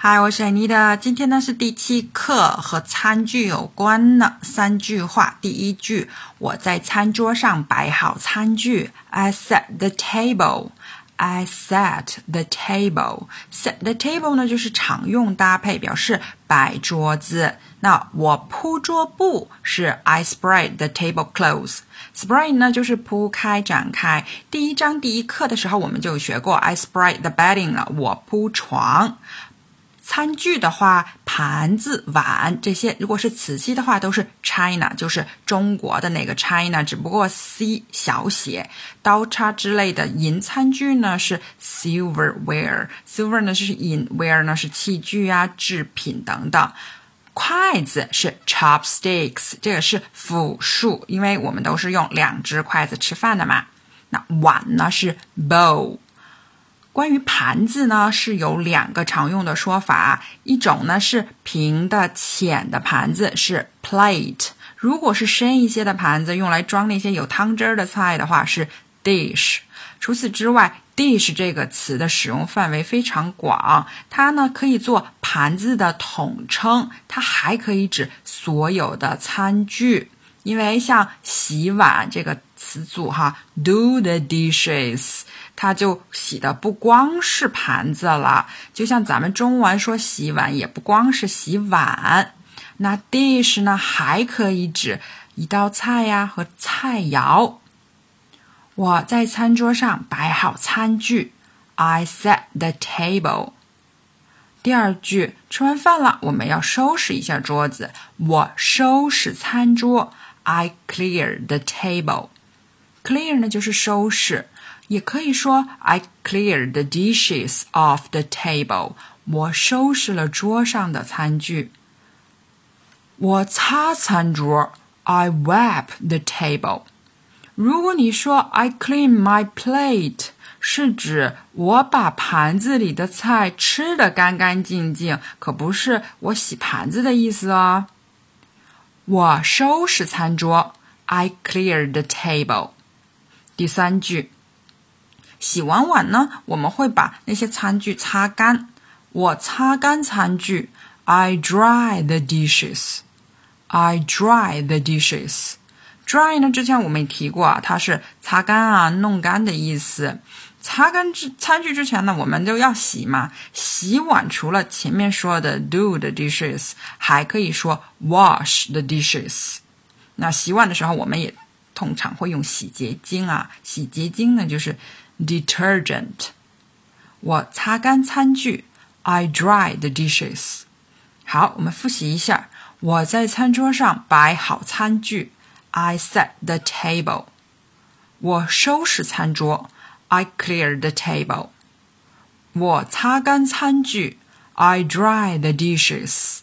嗨，我是艾妮的。今天呢是第七课，和餐具有关的三句话。第一句，我在餐桌上摆好餐具。I set the table. I set the table. Set the table 呢就是常用搭配，表示摆桌子。那我铺桌布是 I spread the tablecloth. Spread 呢就是铺开、展开。第一章第一课的时候我们就学过 I spread the bedding 了，我铺床。餐具的话，盘子、碗这些，如果是瓷器的话，都是 China，就是中国的那个 China，只不过 C 小写。刀叉之类的银餐具呢是 Silverware，Silver 呢是银，Ware 呢是器具啊、制品等等。筷子是 Chopsticks，这个是复数，因为我们都是用两只筷子吃饭的嘛。那碗呢是 Bowl。关于盘子呢，是有两个常用的说法，一种呢是平的浅的盘子是 plate，如果是深一些的盘子，用来装那些有汤汁儿的菜的话是 dish。除此之外，dish 这个词的使用范围非常广，它呢可以做盘子的统称，它还可以指所有的餐具。因为像洗碗这个词组哈，do the dishes，它就洗的不光是盘子了，就像咱们中文说洗碗也不光是洗碗，那 dish 呢还可以指一道菜呀和菜肴。我在餐桌上摆好餐具，I set the table。第二句，吃完饭了，我们要收拾一下桌子，我收拾餐桌。I clear the table. Clear 呢就是收拾，也可以说 I clear the dishes off the table. 我收拾了桌上的餐具。我擦餐桌，I wipe the table. 如果你说 I clean my plate，是指我把盘子里的菜吃得干干净净，可不是我洗盘子的意思哦。我收拾餐桌，I clear the table。第三句，洗完碗呢，我们会把那些餐具擦干。我擦干餐具，I dry the dishes。I dry the dishes。dry 呢，之前我们也提过啊，它是擦干啊、弄干的意思。擦干之餐具之前呢，我们都要洗嘛。洗碗除了前面说的 do the dishes，还可以说 wash the dishes。那洗碗的时候，我们也通常会用洗洁精啊。洗洁精呢就是 detergent。我擦干餐具，I dry the dishes。好，我们复习一下。我在餐桌上摆好餐具，I set the table。我收拾餐桌。I clear the table. 我擦干餐具。I dry the dishes.